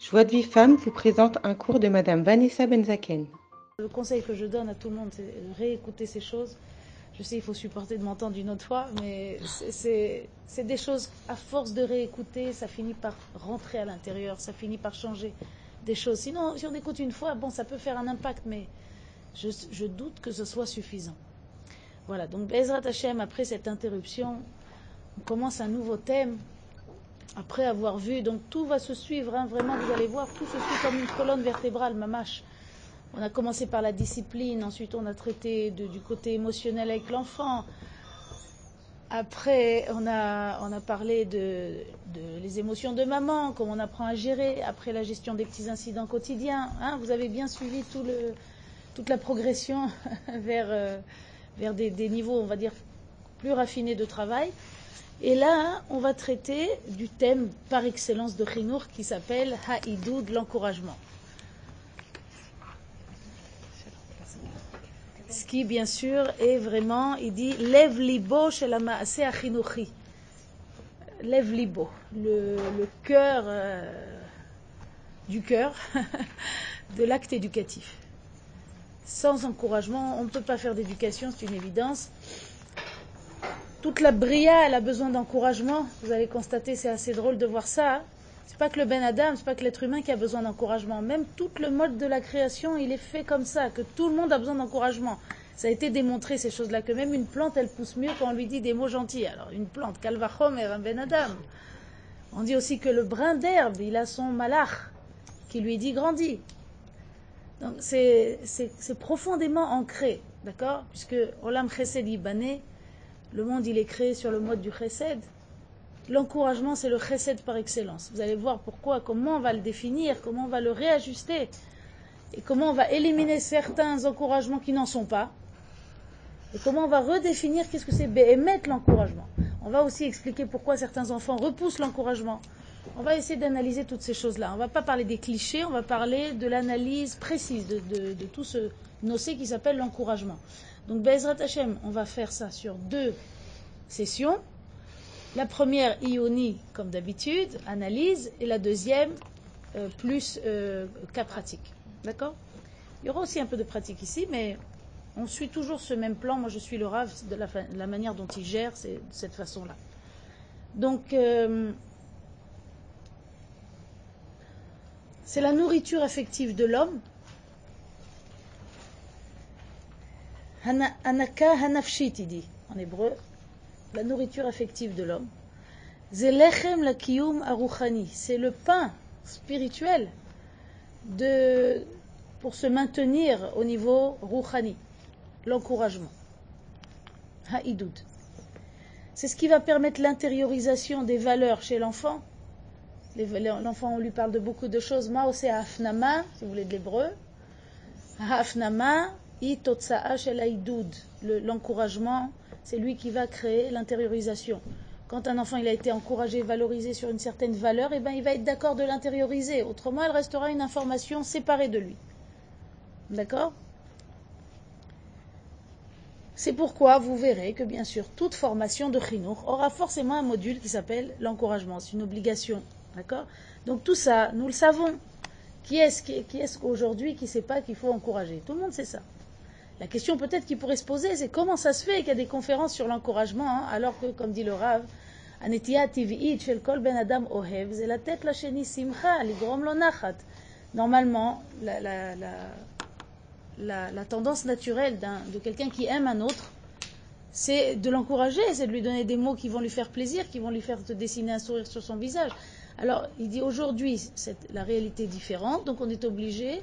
Joie de vie femme vous présente un cours de Madame Vanessa Benzaken. Le conseil que je donne à tout le monde, c'est réécouter ces choses. Je sais, il faut supporter de m'entendre une autre fois, mais c'est des choses, à force de réécouter, ça finit par rentrer à l'intérieur, ça finit par changer des choses. Sinon, si on écoute une fois, bon, ça peut faire un impact, mais je, je doute que ce soit suffisant. Voilà, donc Bezrat Hashem, après cette interruption, on commence un nouveau thème. Après avoir vu, donc tout va se suivre, hein, vraiment, vous allez voir, tout se suit comme une colonne vertébrale, mamache. On a commencé par la discipline, ensuite on a traité du côté émotionnel avec l'enfant. Après, on a, on a parlé de, de, les émotions de maman, comment on apprend à gérer. Après, la gestion des petits incidents quotidiens. Hein, vous avez bien suivi toute la progression vers, euh, vers des, niveaux, on va dire, plus raffinés de travail. Et là, on va traiter du thème par excellence de Chinour qui s'appelle Haïdoud, l'encouragement. Ce qui, bien sûr, est vraiment, il dit, lève libo. Lève libo, le, le cœur euh, du cœur de l'acte éducatif. Sans encouragement, on ne peut pas faire d'éducation, c'est une évidence. Toute la bria, elle a besoin d'encouragement. Vous allez constater, c'est assez drôle de voir ça. Hein c'est pas que le Ben Adam, c'est pas que l'être humain qui a besoin d'encouragement. Même tout le mode de la création, il est fait comme ça, que tout le monde a besoin d'encouragement. Ça a été démontré, ces choses-là, que même une plante, elle pousse mieux quand on lui dit des mots gentils. Alors, une plante, Kalvachom et un Ben Adam. On dit aussi que le brin d'herbe, il a son malach, qui lui dit grandis. Donc, c'est profondément ancré, d'accord? Puisque Olam Chesed Ibané, le monde, il est créé sur le mode du Chesed. L'encouragement, c'est le chesed par excellence. Vous allez voir pourquoi, comment on va le définir, comment on va le réajuster, et comment on va éliminer certains encouragements qui n'en sont pas, et comment on va redéfinir qu'est-ce que c'est émettre l'encouragement. On va aussi expliquer pourquoi certains enfants repoussent l'encouragement. On va essayer d'analyser toutes ces choses-là. On ne va pas parler des clichés, on va parler de l'analyse précise de, de, de, tout ce nocé qui s'appelle l'encouragement. Donc, Bezrat Hashem, on va faire ça sur deux sessions. La première, Ioni, comme d'habitude, analyse, et la deuxième, euh, plus euh, cas pratique. D'accord? Il y aura aussi un peu de pratique ici, mais on suit toujours ce même plan. Moi, je suis le la, de la manière dont il gère, c'est de cette façon-là. Donc, euh, c'est la nourriture affective de l'homme. Hanaka hanafshit, il dit en hébreu la nourriture affective de l'homme. Zelechem la kiyum aruchani, c'est le pain spirituel de, pour se maintenir au niveau ruchani, l'encouragement. Ha'idoud. C'est ce qui va permettre l'intériorisation des valeurs chez l'enfant. L'enfant, on lui parle de beaucoup de choses. Mao, c'est afnama, si vous voulez de l'hébreu. L'encouragement c'est lui qui va créer l'intériorisation. Quand un enfant a été encouragé, valorisé sur une certaine valeur, eh ben, il va être d'accord de l'intérioriser. Autrement, elle restera une information séparée de lui. D'accord? C'est pourquoi vous verrez que, bien sûr, toute formation de chinour aura forcément un module qui s'appelle l'encouragement. C'est une obligation. D'accord? Donc tout ça, nous le savons. Qui est-ce qui, qui est aujourd'hui qui ne sait pas qu'il faut encourager? Tout le monde sait ça. La question peut-être qui pourrait se poser, c'est comment ça se fait qu'il y a des conférences sur l'encouragement, hein, alors que, comme dit le Rav. Normalement, la, la, la, la, la tendance naturelle de quelqu'un qui aime un autre, c'est de l'encourager, c'est de lui donner des mots qui vont lui faire plaisir, qui vont lui faire te dessiner un sourire sur son visage. Alors, il dit aujourd'hui, la réalité est différente, donc on est obligé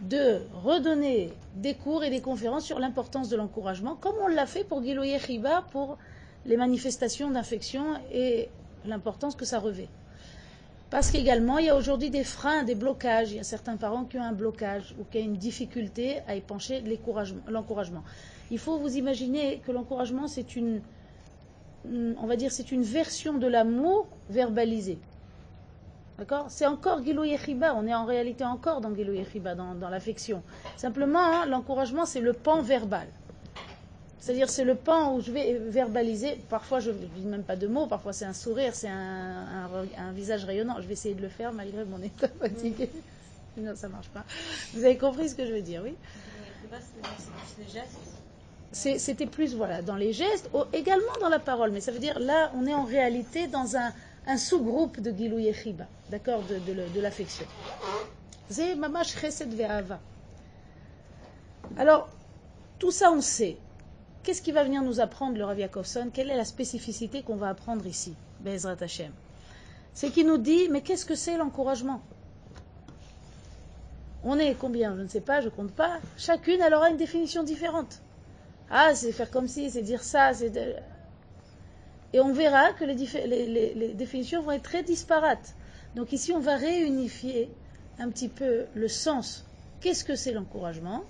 de redonner des cours et des conférences sur l'importance de l'encouragement, comme on l'a fait pour Giloye Chiba pour les manifestations d'infection et l'importance que ça revêt. Parce qu'également, il y a aujourd'hui des freins, des blocages. Il y a certains parents qui ont un blocage ou qui ont une difficulté à épancher l'encouragement. Il faut vous imaginer que l'encouragement, c'est une, on va dire, c'est une version de l'amour verbalisé. D'accord? C'est encore Gilou Yechiba, on est en réalité encore dans Gilou Yechiba, dans, dans l'affection. Simplement, hein, l'encouragement, c'est le pan verbal. C'est-à-dire, c'est le pan où je vais verbaliser. Parfois, je ne dis même pas de mots, parfois, c'est un sourire, c'est un, visage rayonnant. Je vais essayer de le faire malgré mon état fatigué. Non, ça ne marche pas. Vous avez compris ce que je veux dire, oui? C'était plus, voilà, dans les gestes, également dans la parole. Mais ça veut dire, là, on est en réalité dans un, un sous-groupe de Gilou Yechiba, d'accord, de, de, de l'affection. Alors, tout ça, on sait. Qu'est-ce qui va venir nous apprendre le Rav Yakovson Quelle est la spécificité qu'on va apprendre ici, Bezrat Hashem? C'est qu'il nous dit, mais qu'est-ce que c'est l'encouragement? On est combien? Je ne sais pas, je ne compte pas. Chacune, elle aura une définition différente. Ah, c'est faire comme si, c'est dire ça, c'est... Et on verra que les, définitions vont être très disparates. Donc ici, on va réunifier un petit peu le sens. Qu'est-ce que c'est l'encouragement?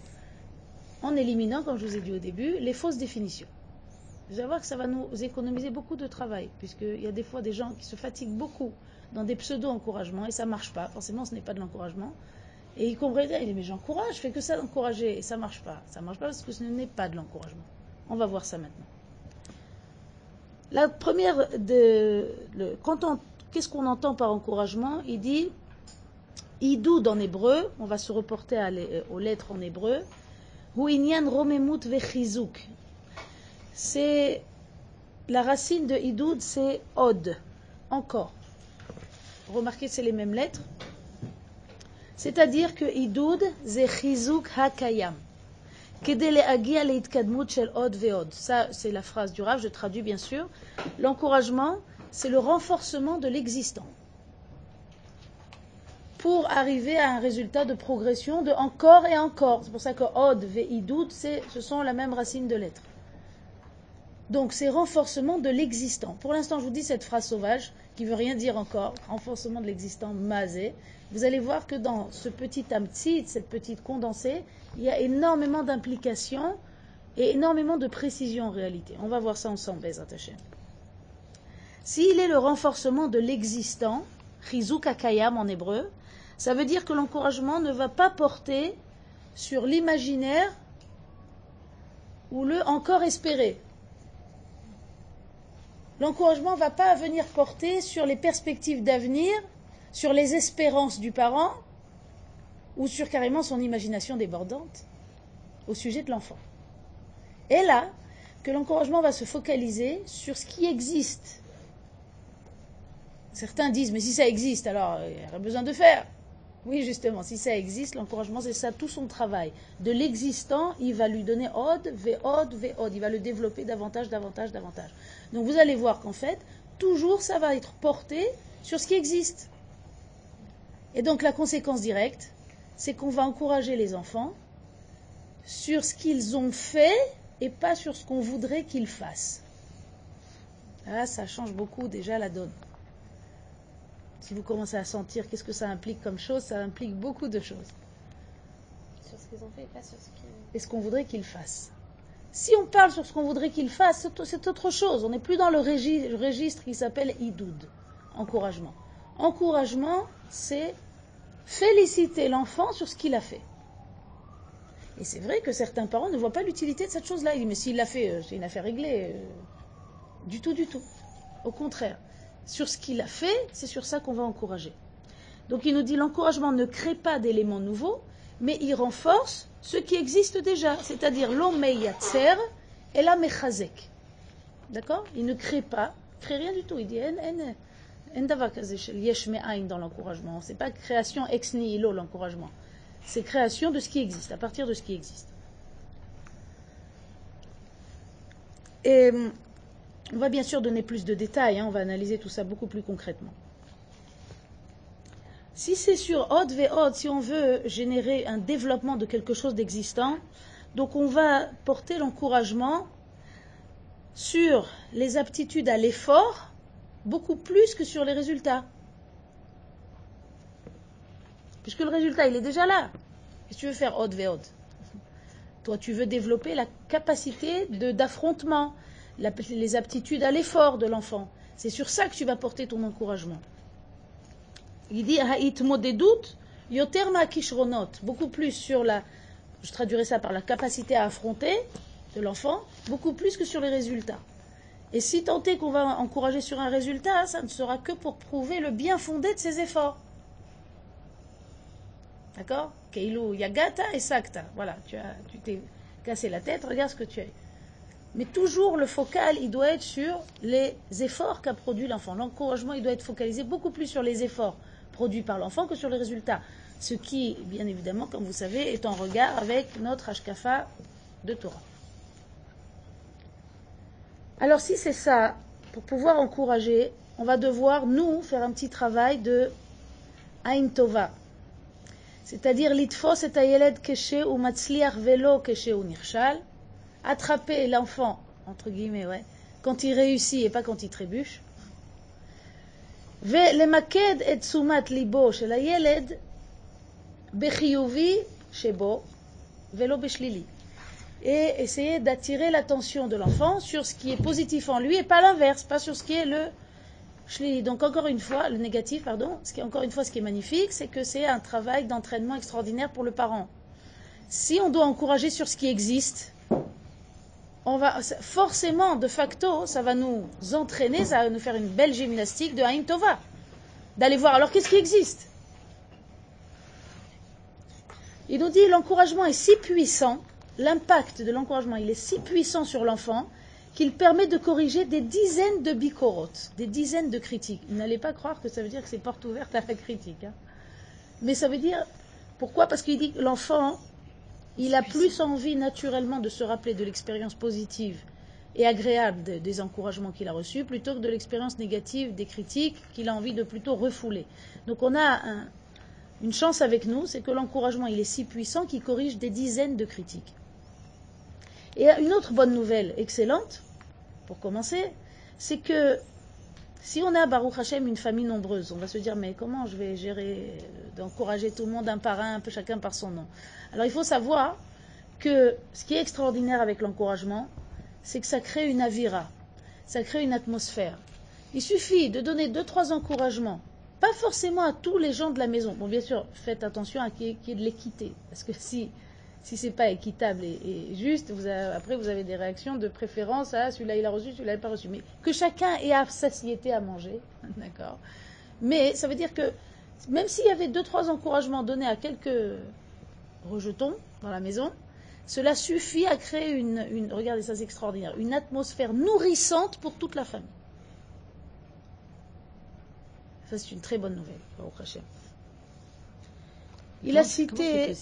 En éliminant, comme je vous ai dit au début, les fausses définitions. Vous allez voir que ça va nous économiser beaucoup de travail, puisqu'il y a des fois des gens qui se fatiguent beaucoup dans des pseudo-encouragements et ça ne marche pas. Forcément, ce n'est pas de l'encouragement. Et ils comprennent, il dit, mais j'encourage, je fais que ça d'encourager et ça ne marche pas. Ça ne marche pas parce que ce n'est pas de l'encouragement. On va voir ça maintenant. La première, de, qu'est-ce qu'on entend par encouragement? Il dit Idoud en hébreu, on va se reporter aux lettres en hébreu. Huinyan romemut vechizuk. C'est la racine de idoud, c'est od, encore. Remarquez, c'est les mêmes lettres. C'est-à-dire que idoud, c'est hakayam. Ça, c'est la phrase du Rav, je traduis bien sûr. L'encouragement, c'est le renforcement de l'existant. Pour arriver à un résultat de progression de encore et encore. C'est pour ça que od, ve'idoud, ce sont la même racine de lettres. Donc c'est renforcement de l'existant. Pour l'instant, je vous dis cette phrase sauvage, qui veut rien dire encore, renforcement de l'existant, mazé. Vous allez voir que dans ce petit amtsit, cette petite condensée, il y a énormément d'implications et énormément de précision en réalité. On va voir ça ensemble, Bezrat Hashem. S'il est le renforcement de l'existant, chizuk akayam en hébreu, ça veut dire que l'encouragement ne va pas porter sur l'imaginaire ou le encore espéré. L'encouragement ne va pas venir porter sur les perspectives d'avenir, sur les espérances du parent, ou sur carrément son imagination débordante au sujet de l'enfant. Et là, que l'encouragement va se focaliser sur ce qui existe. Certains disent, mais si ça existe, alors il n'y a besoin de faire. Oui, justement, si ça existe, l'encouragement, c'est ça, tout son travail. De l'existant, il va lui donner od, od, od. Il va le développer davantage, davantage, davantage. Donc vous allez voir qu'en fait, toujours ça va être porté sur ce qui existe. Et donc la conséquence directe, c'est qu'on va encourager les enfants sur ce qu'ils ont fait et pas sur ce qu'on voudrait qu'ils fassent. Là, ça change beaucoup déjà la donne. Si vous commencez à sentir qu'est-ce que ça implique comme chose, ça implique beaucoup de choses. Sur ce qu'ils ont fait et pas sur ce qu'ils... Et ce qu'on voudrait qu'ils fassent. Si on parle sur ce qu'on voudrait qu'ils fassent, c'est autre chose. On n'est plus dans le registre qui s'appelle idoud, encouragement. Encouragement, c'est féliciter l'enfant sur ce qu'il a fait. Et c'est vrai que certains parents ne voient pas l'utilité de cette chose-là. Ils disent, mais s'il l'a fait, euh, c'est une affaire réglée. Euh, du tout, du tout. Au contraire, sur ce qu'il a fait, c'est sur ça qu'on va encourager. Donc il nous dit, l'encouragement ne crée pas d'éléments nouveaux, mais il renforce ce qui existe déjà, c'est-à-dire l'omeyatser et la mechazek. D'accord? Il ne crée pas, crée rien du tout. Il dit, dans l'encouragement. C'est pas création ex nihilo l'encouragement. C'est création de ce qui existe, à partir de ce qui existe. Et on va bien sûr donner plus de détails, hein, on va analyser tout ça beaucoup plus concrètement. Si c'est sur Od Od, si on veut générer un développement de quelque chose d'existant, donc on va porter l'encouragement sur les aptitudes à l'effort beaucoup plus que sur les résultats. Puisque le résultat, il est déjà là. Que tu veux faire Od Veod Toi, tu veux développer la capacité d'affrontement, les aptitudes à l'effort de l'enfant. C'est sur ça que tu vas porter ton encouragement. Il dit doutes, yoterma kishronot, beaucoup plus sur la, je traduirai ça par la capacité à affronter, de l'enfant, beaucoup plus que sur les résultats. Et si tant est qu'on va encourager sur un résultat, ça ne sera que pour prouver le bien fondé de ses efforts. D'accord? Keilo Yagata et Sakta. Voilà, tu as, tu t'es cassé la tête, regarde ce que tu as. Mais toujours le focal, il doit être sur les efforts qu'a produit l'enfant. L'encouragement, il doit être focalisé beaucoup plus sur les efforts produits par l'enfant que sur les résultats. Ce qui, bien évidemment, comme vous savez, est en regard avec notre Ashkafa de Torah. Alors si c'est ça, pour pouvoir encourager, on va devoir, nous, faire un petit travail de Ain Tova. C'est-à-dire l'itfos et ayeled keshe ou matzliach velo keshe ou nirshal. Attraper l'enfant, entre guillemets, ouais, quand il réussit et pas quand il trébuche. ולמקד את תשומת ליבו של הילד בחיובי שבו ולא בשלילי et essayer d'attirer l'attention de l'enfant sur ce qui est positif en lui et pas l'inverse, pas sur ce qui est le. Donc encore une fois, le négatif, pardon, ce qui est encore une fois ce qui est magnifique, c'est que c'est un travail d'entraînement extraordinaire pour le parent. Si on doit encourager sur ce qui existe, on va forcément, de facto, ça va nous entraîner, ça va nous faire une belle gymnastique de Haïm Tova. D'aller voir, alors qu'est-ce qui existe? Il nous dit l'encouragement est si puissant l'impact de l'encouragement, il est si puissant sur l'enfant qu'il permet de corriger des dizaines de bicorotes, des dizaines de critiques. N'allez pas croire que ça veut dire que c'est porte ouverte à la critique. Hein. Mais ça veut dire, pourquoi? Parce qu'il dit que l'enfant, il a plus envie naturellement de se rappeler de l'expérience positive et agréable de, des encouragements qu'il a reçus, plutôt que de l'expérience négative des critiques qu'il a envie de plutôt refouler. Donc on a un, une chance avec nous, c'est que l'encouragement, il est si puissant qu'il corrige des dizaines de critiques. Et une autre bonne nouvelle excellente, pour commencer, c'est que si on a, Baruch Hashem, une famille nombreuse, on va se dire, mais comment je vais gérer, d'encourager tout le monde un par un, un peu chacun par son nom Alors il faut savoir que ce qui est extraordinaire avec l'encouragement, c'est que ça crée une avira, ça crée une atmosphère. Il suffit de donner deux, trois encouragements, pas forcément à tous les gens de la maison. Bon, bien sûr, faites attention à qu'il y ait de l'équité, parce que si si c'est pas équitable et, juste, vous avez, après vous avez des réactions de préférence à celui-là il a reçu, celui-là il n'a pas reçu. Mais que chacun ait à satiété à manger, d'accord. Mais ça veut dire que même s'il y avait deux trois encouragements donnés à quelques rejetons dans la maison, cela suffit à créer une, une regardez ça c'est extraordinaire, une atmosphère nourrissante pour toute la famille. Ça c'est une très bonne nouvelle, Il a cité.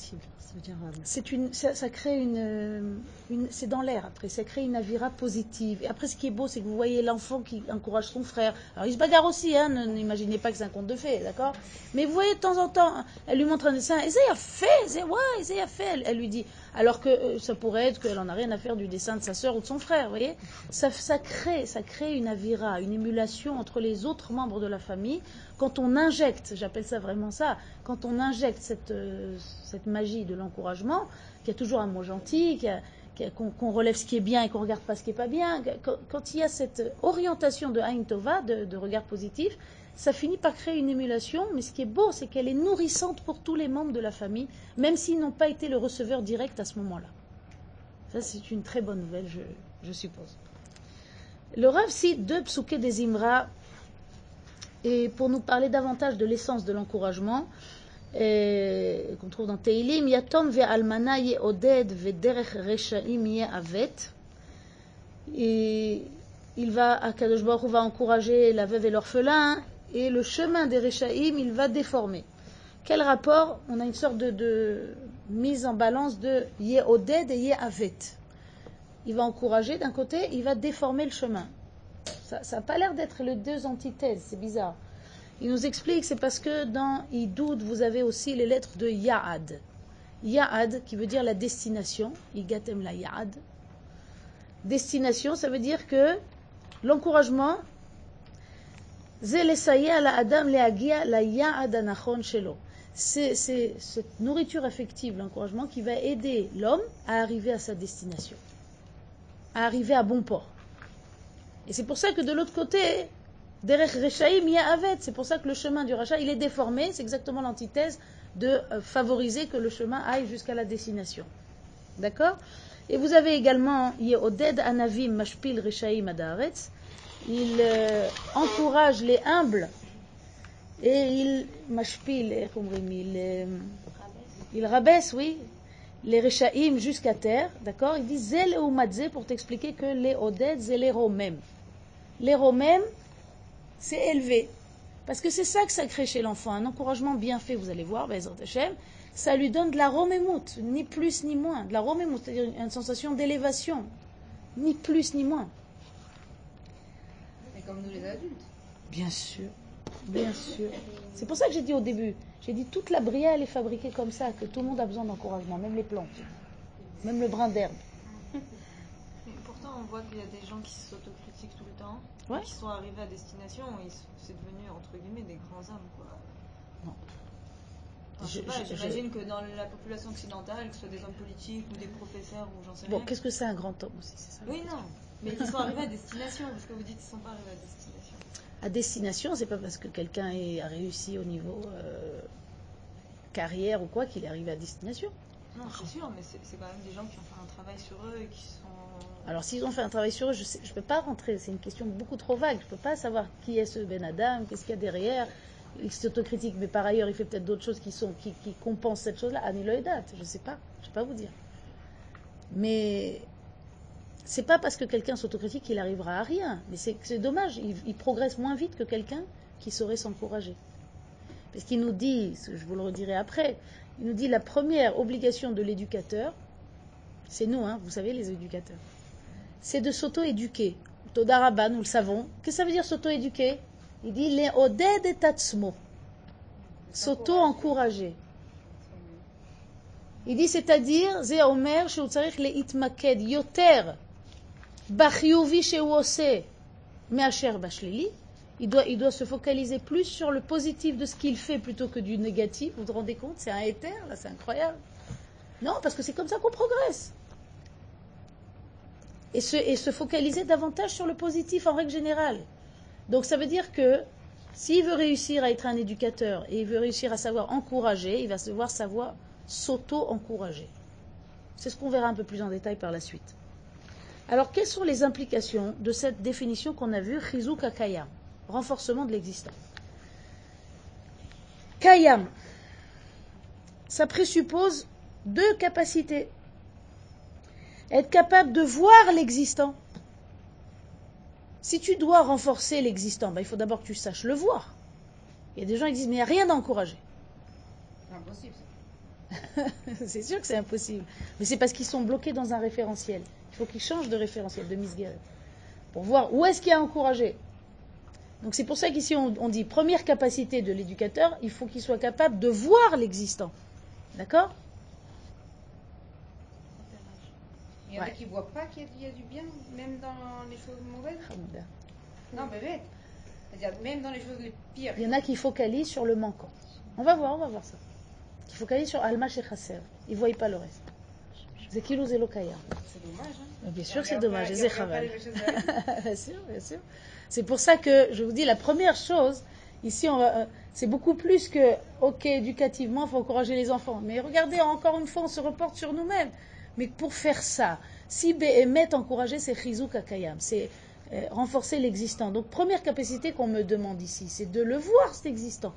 C'est une, ça, ça, crée une, une c'est dans l'air après, ça crée une avira positive. Et après, ce qui est beau, c'est que vous voyez l'enfant qui encourage son frère. Alors, il se bagarre aussi, hein, n'imaginez pas que c'est un conte de fées, d'accord? Mais vous voyez de temps en temps, elle lui montre un dessin, et a fait, c'est ouais, a fait. Elle, elle, lui dit, alors que euh, ça pourrait être qu'elle en a rien à faire du dessin de sa sœur ou de son frère, vous voyez ça, crée, ça crée une avira, une émulation entre les autres membres de la famille. Quand on injecte, j'appelle ça vraiment ça, quand on injecte cette, euh, cette magie de l'encouragement, qu'il y a toujours un mot gentil, qu'on qu relève ce qui est bien et qu'on regarde pas ce qui n'est pas bien, quand, il y a cette orientation de Ain Tova, de, regard positif, ça finit par créer une émulation, mais ce qui est beau, c'est qu'elle est nourrissante pour tous les membres de la famille, même s'ils n'ont pas été le receveur direct à ce moment-là. Ça, c'est une très bonne nouvelle, je, suppose. Le Rav cite deux psouké des Imra, et pour nous parler davantage de l'essence de l'encouragement, qu'on trouve dans Teilim, Yatom ve'almana ye'oded ve'derech reshaim. Et il va, Akadosh Baruch va encourager la veuve et l'orphelin, et le chemin des Rechaim, il va déformer. Quel rapport On a une sorte de, mise en balance de Ye'oded et Ye'avet. Il va encourager d'un côté, il va déformer le chemin. Ça n'a pas l'air d'être les deux antithèses, c'est bizarre. Il nous explique que c'est parce que dans Idoud, vous avez aussi les lettres de Ya'ad. Ya'ad, qui veut dire la destination. Igatem la Ya'ad. Destination, ça veut dire que l'encouragement, c'est cette nourriture affective, l'encouragement, qui va aider l'homme à arriver à sa destination, à arriver à bon port. Et c'est pour ça que de l'autre côté, Derech Rechaim Ya'avet, c'est pour ça que le chemin du rachat, il est déformé, c'est exactement l'antithèse de favoriser que le chemin aille jusqu'à la destination. D'accord? Et vous avez également Yeoded Anavim Mashpil Reshaim Adaretz. Il euh, encourage les humbles et il il, rabaisse, oui, les Reshaim jusqu'à terre, d'accord? Il dit Zel pour t'expliquer que les Oded, c'est les Romem. Les Romem, c'est élevé. Parce que c'est ça que ça crée chez l'enfant, un encouragement bien fait, vous allez voir, ça lui donne de la romémout, ni plus ni moins, de la romémout, c'est-à-dire une sensation d'élévation, ni plus ni moins. Comme nous les adultes. Bien sûr, bien sûr. C'est pour ça que j'ai dit au début, j'ai dit toute la bria elle est fabriquée comme ça, que tout le monde a besoin d'encouragement, même les plantes, même le brin d'herbe. Pourtant, on voit qu'il y a des gens qui s'autocritiquent tout le temps, Ouais. qui sont arrivés à destination, et ils- c'est devenu entre guillemets des grands hommes, quoi. Non. J'imagine que dans la population occidentale, que ce soit des hommes politiques ou des professeurs ou j'en sais Bon, rien. qu'est-ce que c'est un grand homme aussi, c'est ça Oui, non, mais ils sont arrivés à destination, parce que vous dites qu'ils sont pas arrivés à destination. À destination, c'est pas parce que quelqu'un a réussi au niveau euh, carrière ou quoi qu'il est arrivé à destination. Non, c'est sûr, mais c'est quand même des gens qui ont fait un travail sur eux et qui sont. Alors s'ils ont fait un travail sur eux, je ne peux pas rentrer, c'est une question beaucoup trop vague, je ne peux pas savoir qui est ce Ben Adam, qu'est-ce qu'il y a derrière. Il s'autocritique, mais par ailleurs il fait peut-être d'autres choses qui, sont, qui, qui compensent cette chose-là. Annie date, je ne sais pas, je ne sais pas vous dire. Mais c'est pas parce que quelqu'un s'autocritique qu'il arrivera à rien. Mais c'est dommage, il, progresse moins vite que quelqu'un qui saurait s'encourager. Parce qu'il nous dit, je vous le redirai après, il nous dit la première obligation de l'éducateur, c'est nous, hein, vous savez, les éducateurs, c'est de s'auto-éduquer. Todaraba, nous le savons. Qu'est-ce que ça veut dire s'auto-éduquer? Il dit les oded et tatsmo. S'auto-encourager. Il dit, c'est-à-dire, Zéomer, Sheutzarik, le itmaked, yoter, בחיובי שהוא עושה מאשר בשלילי. Il doit, il doit se focaliser plus sur le positif de ce qu'il fait plutôt que du négatif. Vous vous rendez compte C'est un éther, là, c'est incroyable. Non, parce que c'est comme ça qu'on progresse. Et se, et se focaliser davantage sur le positif en règle générale. Donc ça veut dire que s'il veut réussir à être un éducateur et il veut réussir à savoir encourager, il va devoir savoir s'auto-encourager. C'est ce qu'on verra un peu plus en détail par la suite. Alors, quelles sont les implications de cette définition qu'on a vue, Chizuk Kayam, renforcement de l'existant Kayam, ça présuppose deux capacités. Être capable de voir l'existant. Si tu dois renforcer l'existant, ben, il faut d'abord que tu saches le voir. Il y a des gens qui disent, mais il n'y a rien d'encouragé. C'est impossible. ça. c'est sûr que c'est impossible. Mais c'est parce qu'ils sont bloqués dans un référentiel. Il faut qu'ils changent de référentiel, de misguerre, pour voir où est-ce qu'il y a encouragé. Donc c'est pour ça qu'ici on, on dit première capacité de l'éducateur, il faut qu'il soit capable de voir l'existant. D'accord? Il y en a Ouais. qui ne voient pas qu'il y, a- il y a du bien, même dans les choses mauvaises. Non, mais bête. C'est-à-dire, même dans les choses les pires. Il y en a qui focalisent sur le manquant. On va voir, on va voir ça. Qui focalisent sur Alma et. Ils ne voient pas le reste. C'est dommage. Hein. Bien sûr c'est dommage, et c'est chaval. bien sûr, bien sûr. C'est pour ça que je vous dis, la première chose, ici, euh, c'est beaucoup plus que, ok, éducativement, il faut encourager les enfants. Mais regardez, encore une fois, on se reporte sur nous-mêmes. Mais pour faire ça, si Béhémet encourager, c'est Chizuk Akayam, c'est euh, renforcer l'existant. Donc, première capacité qu'on me demande ici, c'est de le voir, cet existant.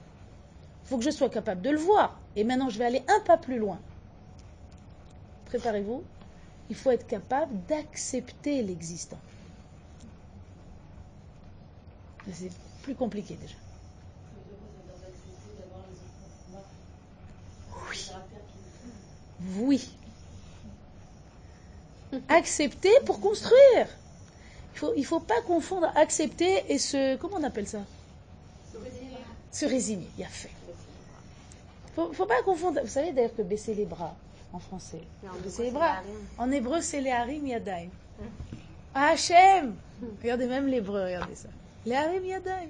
Il faut que je sois capable de le voir. Et maintenant, je vais aller un pas plus loin. Préparez-vous. Il faut être capable d'accepter l'existant. C'est plus compliqué déjà. Oui. Oui. Accepter pour construire. Il faut, il faut pas confondre accepter et se. Comment on appelle ça? Se résigner. Il y a fait. Il ne faut pas confondre. Vous savez d'ailleurs que baisser les bras en français. baisser les bras. En hébreu, c'est les harim yadaim. Hachem Regardez même l'hébreu, regardez ça. Les harim yadaim.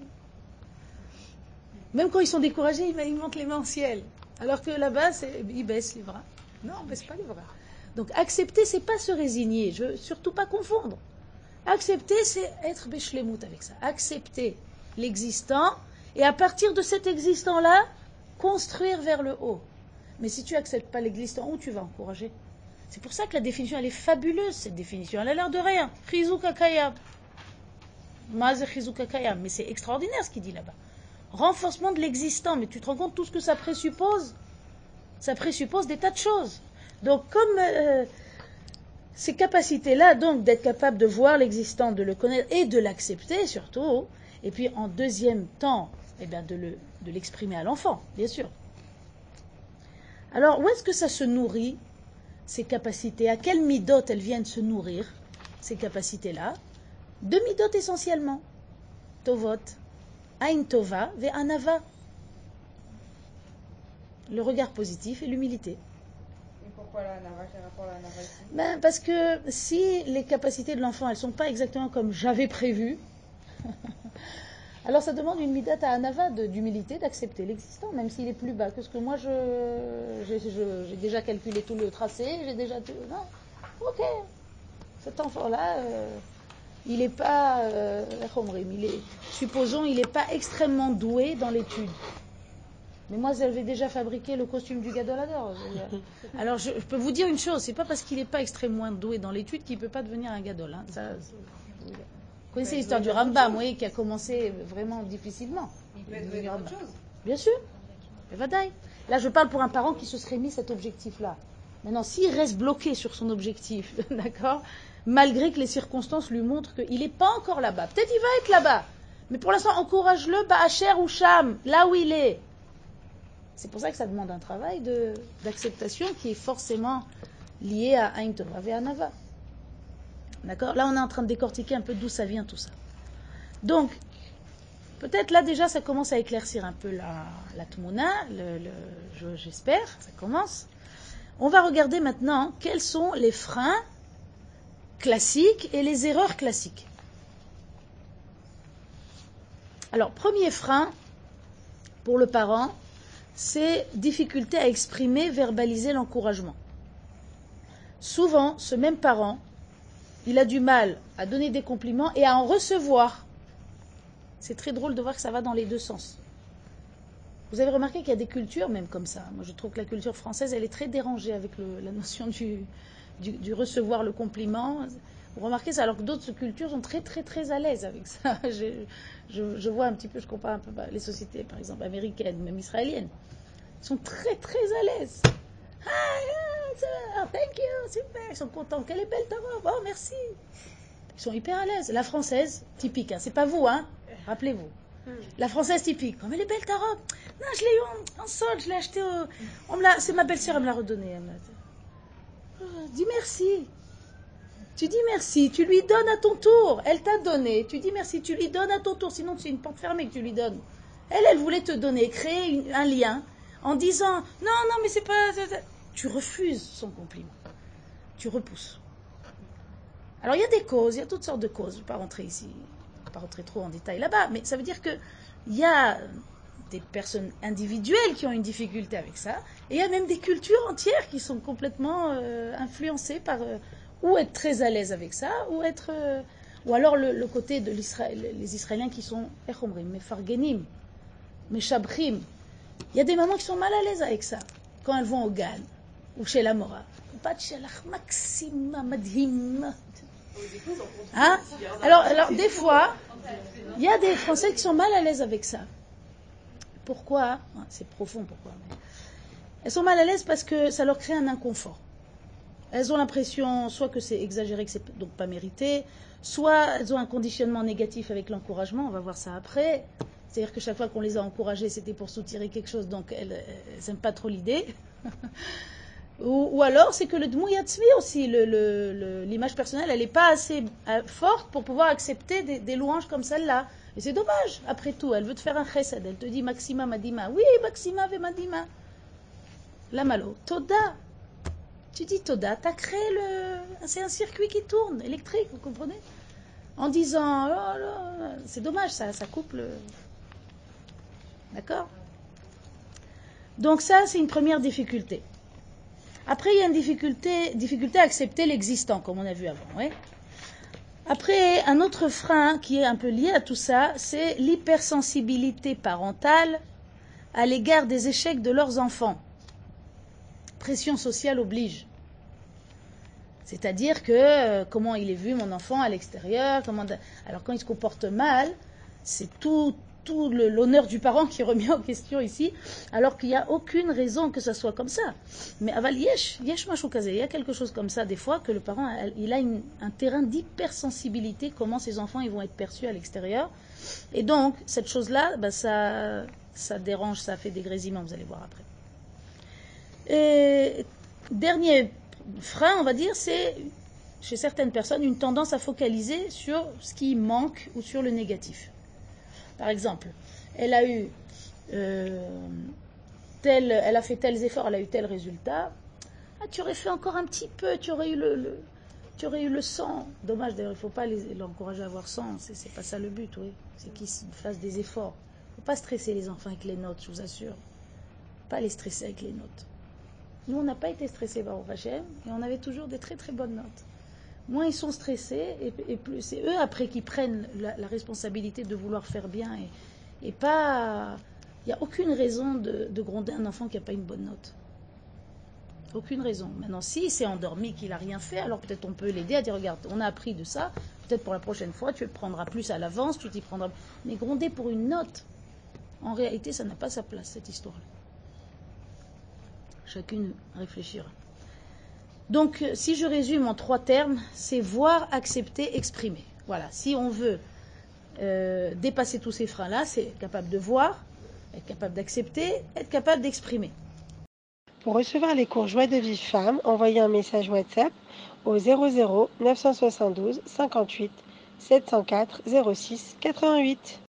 Même quand ils sont découragés, ils, montent les mains au ciel. Alors que là-bas, c'est- ils baissent les bras. Non, on ne baisse pas les bras. Donc accepter, c'est pas se résigner. Je veux surtout pas confondre. Accepter, c'est être béchlemout avec ça. Accepter l'existant et à partir de cet existant-là, construire vers le haut. Mais si tu acceptes pas l'existant, où tu vas encourager? C'est pour ça que la définition, elle est fabuleuse, cette définition. Elle a l'air de rien. Mais c'est extraordinaire ce qu'il dit là-bas. Renforcement de l'existant. Mais tu te rends compte tout ce que ça présuppose? Ça présuppose des tas de choses. Donc, comme euh, ces capacités-là, donc, d'être capable de voir l'existant, de le connaître et de l'accepter surtout, et puis en deuxième temps, eh bien, de l'exprimer à l'enfant, bien sûr. Alors, où est-ce que ça se nourrit, ces capacités? À quelles midotes elles viennent se nourrir, ces capacités-là? Deux midotes essentiellement. Tovot, Ain Tova, ve Anava. Le regard positif et l'humilité. Et pourquoi la nava? Quel rapport à la nava ici? Ben, parce que si les capacités de l'enfant, elles sont pas exactement comme j'avais prévu, alors ça demande une midate à Anava d'humilité, d'accepter l'existant, même s'il est plus bas que ce que moi, je j'ai déjà calculé tout le tracé, j'ai déjà tout... Non, ok, cet enfant-là, euh, il n'est pas... euh, il est, supposons, il n'est pas extrêmement doué dans l'étude. Mais moi, j'avais déjà fabriqué le costume du gadolador. Alors, je, peux vous dire une chose, c'est pas parce qu'il n'est pas extrêmement doué dans l'étude qu'il ne peut pas devenir un gadol. Ça, connaissez l'histoire du Rambam, oui, qui a commencé vraiment difficilement. Il peut être autre chose. Bien sûr. Là, je parle pour un parent qui se serait mis cet objectif-là. Maintenant, s'il reste bloqué sur son objectif, d'accord, malgré que les circonstances lui montrent qu'il n'est pas encore là-bas, peut-être il va être là-bas, mais pour l'instant, encourage-le, Baacher ou Cham, là où il est. C'est pour ça que ça demande un travail d'acceptation qui est forcément lié à Ain Tova et à Nava. D'accord? Là, on est en train de décortiquer un peu d'où ça vient tout ça. Donc, Peut-être là déjà ça commence à éclaircir un peu la, la tmouna, j'espère, ça commence. On va regarder maintenant quels sont les freins classiques et les erreurs classiques. Alors, premier frein pour le parent, c'est difficulté à exprimer, verbaliser l'encouragement. Souvent, ce même parent, il a du mal à donner des compliments et à en recevoir. C'est très drôle de voir que ça va dans les deux sens. Vous avez remarqué qu'il y a des cultures même comme ça. Moi, je trouve que la culture française, elle est très dérangée avec la notion du, recevoir le compliment. Vous remarquez ça, alors que d'autres cultures sont très, très, très à l'aise avec ça. Je, vois un petit peu, je compare un peu bah, les sociétés, par exemple, américaines, même israéliennes. Sont très, très à l'aise. Ah, ah, thank you, super. Ils sont contents. Quelle est belle ta robe. Oh, merci. Ils sont hyper à l'aise. La française, typique, hein. c'est pas vous, hein. Rappelez-vous. La française typique. Comme elle est belle ta robe. Non, je l'ai eu en, en solde, je l'ai acheté au. on me l'a- C'est ma belle-sœur, elle me l'a redonné. Elle me l'a- Ah, dis merci. Tu dis merci, tu lui donnes à ton tour. Elle t'a donné, tu dis merci, tu lui donnes à ton tour. Sinon, c'est une porte fermée que tu lui donnes. Elle, elle voulait te donner, créer une- un lien en disant non, non, mais c'est pas. Tu refuses son compliment. Tu repousses. Alors, il y a des causes, il y a toutes sortes de causes. Je ne vais pas rentrer ici, je vais pas rentrer trop en détail là-bas, mais ça veut dire qu'il y a des personnes individuelles qui ont une difficulté avec ça, et il y a même des cultures entières qui sont complètement euh, influencées par euh, ou être très à l'aise avec ça, ou être. euh, ou alors le, côté de l'Israël, les Israéliens qui sont echomrim, mefargenim, meshabrim. Il y a des mamans qui sont mal à l'aise avec ça, quand elles vont au Gan, ou chez la Mora. Bat shelach maxima madhim. Hein? Alors, alors, des fois, il y a des Français qui sont mal à l'aise avec ça. Pourquoi? Ah, C'est profond, pourquoi? Elles sont mal à l'aise parce que ça leur crée un inconfort. Elles ont l'impression soit que c'est exagéré, que c'est donc pas mérité, soit elles ont un conditionnement négatif avec l'encouragement, on va voir ça après. C'est-à-dire que chaque fois qu'on les a encouragées, c'était pour soutirer quelque chose, donc elles n'aiment pas trop l'idée. Ou, alors, c'est que le aussi, le- le- le- l'image personnelle, elle n'est pas assez euh, forte pour pouvoir accepter des, louanges comme celle-là. Et c'est dommage, après tout. Elle veut te faire un chesed. Elle te dit Maxima Madima. Oui, Maxima ve Madima. La malo. Toda. Tu dis Toda, tu as créé le. C'est un circuit qui tourne, électrique, vous comprenez? En disant Oh c'est dommage, ça, ça coupe le. D'accord? Donc, ça, c'est une première difficulté. Après, il y a une difficulté, à accepter l'existant, comme on a vu avant. Après, un autre frein qui est un peu lié à tout ça, c'est l'hypersensibilité parentale à l'égard des échecs de leurs enfants. Pression sociale oblige. C'est-à-dire que euh, comment il est vu mon enfant à l'extérieur, alors quand il se comporte mal, c'est tout tout l'honneur du parent qui est remis en question ici, alors qu'il n'y a aucune raison que ça soit comme ça. Mais aval yesh, yesh il y a quelque chose comme ça des fois que le parent il a un terrain d'hypersensibilité comment ses enfants ils vont être perçus à l'extérieur. Et donc cette chose-là, bah, ça dérange, ça fait des grésillements, vous allez voir après. Dernier frein, on va dire, c'est chez certaines personnes une tendance à focaliser sur ce qui manque ou sur le négatif. Par exemple, elle a eu euh, elle a fait tels efforts, elle a eu tel résultat. Ah, tu aurais fait encore un petit peu, tu aurais eu le, tu aurais eu le sang. Dommage d'ailleurs, il ne faut pas l'encourager à avoir sang, c'est pas ça le but, oui. C'est qu'ils fassent des efforts. Il ne faut pas stresser les enfants avec les notes, je vous assure. Pas les stresser avec les notes. Nous, on n'a pas été stressés par Hachem et on avait toujours des très très bonnes notes. Moins ils sont stressés et, plus c'est eux après qui prennent la, responsabilité de vouloir faire bien et, pas. Il n'y a aucune raison de, gronder un enfant qui n'a pas une bonne note. Aucune raison. Maintenant, s'il s'est endormi, qu'il n'a rien fait, alors peut-être on peut l'aider à dire regarde, on a appris de ça, peut-être pour la prochaine fois, tu prendras plus à l'avance, tu t'y prendras. Mais gronder pour une note, en réalité, ça n'a pas sa place, cette histoire-là. Chacune réfléchira. Donc, euh, si je résume en trois termes, c'est voir, accepter, exprimer. Voilà, si on veut euh, dépasser tous ces freins-là, c'est capable de voir, être capable d'accepter, être capable d'exprimer. Pour recevoir les cours Joie de vie femme, envoyez un message WhatsApp au 00 972 58 704 06 88.